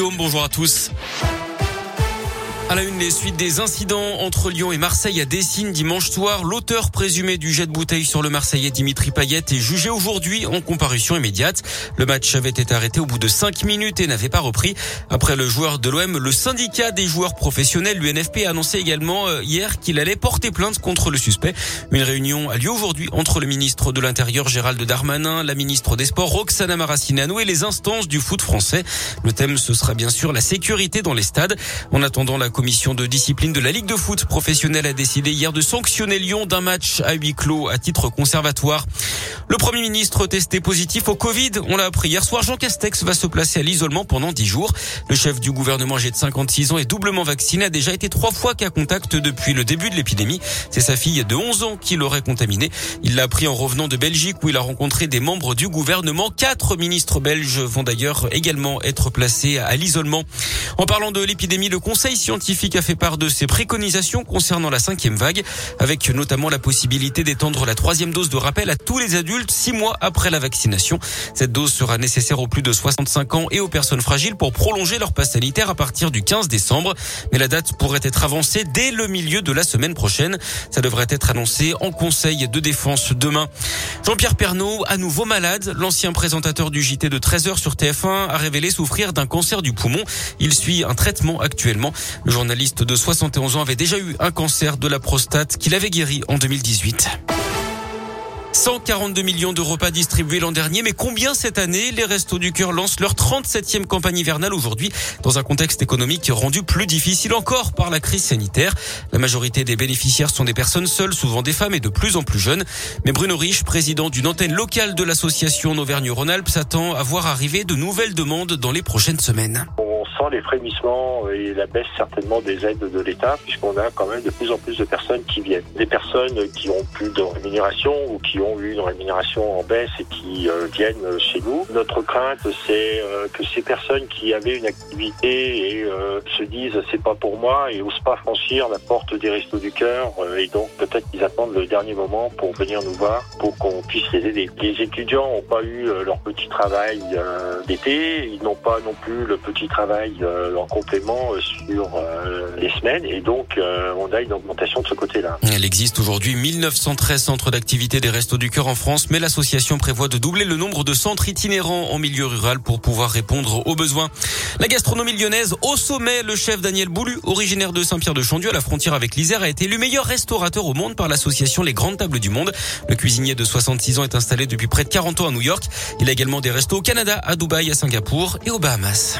Bonjour à tous. À la une, les suites des incidents entre Lyon et Marseille à Dessine dimanche soir. L'auteur présumé du jet de bouteille sur le Marseillais Dimitri Payet est jugé aujourd'hui en comparution immédiate. Le match avait été arrêté au bout de cinq minutes et n'avait pas repris. Après le joueur de l'OM, le syndicat des joueurs professionnels, l'UNFP, a annoncé également euh, hier qu'il allait porter plainte contre le suspect. Une réunion a lieu aujourd'hui entre le ministre de l'Intérieur Gérald Darmanin, la ministre des Sports Roxana Maracineanu et les instances du foot français. Le thème, ce sera bien sûr la sécurité dans les stades. En attendant la commission de discipline de la Ligue de foot professionnelle a décidé hier de sanctionner Lyon d'un match à huis clos à titre conservatoire. Le Premier ministre testé positif au Covid, on l'a appris hier soir, Jean Castex va se placer à l'isolement pendant 10 jours. Le chef du gouvernement âgé de 56 ans et doublement vacciné a déjà été trois fois cas contact depuis le début de l'épidémie. C'est sa fille de 11 ans qui l'aurait contaminé. Il l'a appris en revenant de Belgique où il a rencontré des membres du gouvernement. Quatre ministres belges vont d'ailleurs également être placés à l'isolement. En parlant de l'épidémie, le Conseil scientifique a fait part de ses préconisations concernant la cinquième vague, avec notamment la possibilité d'étendre la troisième dose de rappel à tous les adultes six mois après la vaccination. Cette dose sera nécessaire aux plus de 65 ans et aux personnes fragiles pour prolonger leur passe sanitaire à partir du 15 décembre. Mais la date pourrait être avancée dès le milieu de la semaine prochaine. Ça devrait être annoncé en Conseil de défense demain. Jean-Pierre Pernaud, à nouveau malade, l'ancien présentateur du JT de 13h sur TF1 a révélé souffrir d'un cancer du poumon. Il suit un traitement actuellement. Le journaliste de 71 ans avait déjà eu un cancer de la prostate qu'il avait guéri en 2018. 142 millions de repas distribués l'an dernier, mais combien cette année Les Restos du Cœur lancent leur 37e campagne hivernale aujourd'hui dans un contexte économique rendu plus difficile encore par la crise sanitaire. La majorité des bénéficiaires sont des personnes seules, souvent des femmes et de plus en plus jeunes. Mais Bruno Rich, président d'une antenne locale de l'association Auvergne-Rhône-Alpes, s'attend à voir arriver de nouvelles demandes dans les prochaines semaines les frémissements et la baisse certainement des aides de l'État, puisqu'on a quand même de plus en plus de personnes qui viennent. Des personnes qui ont plus de rémunération ou qui ont eu une rémunération en baisse et qui euh, viennent chez nous. Notre crainte, c'est euh, que ces personnes qui avaient une activité et euh, se disent c'est pas pour moi et osent pas franchir la porte des restos du cœur et donc peut-être qu'ils attendent le dernier moment pour venir nous voir pour qu'on puisse les aider. Les étudiants n'ont pas eu leur petit travail d'été, ils n'ont pas non plus le petit travail euh, en complément euh, sur euh, les semaines et donc on a une augmentation de ce côté-là. Il existe aujourd'hui 1913 centres d'activité des Restos du Cœur en France, mais l'association prévoit de doubler le nombre de centres itinérants en milieu rural pour pouvoir répondre aux besoins. La gastronomie lyonnaise au sommet, le chef Daniel Boulu, originaire de Saint-Pierre-de-Chandieu à la frontière avec l'Isère, a été élu meilleur restaurateur au monde par l'association Les Grandes Tables du Monde. Le cuisinier de 66 ans est installé depuis près de 40 ans à New York. Il a également des restos au Canada, à Dubaï, à Singapour et aux Bahamas.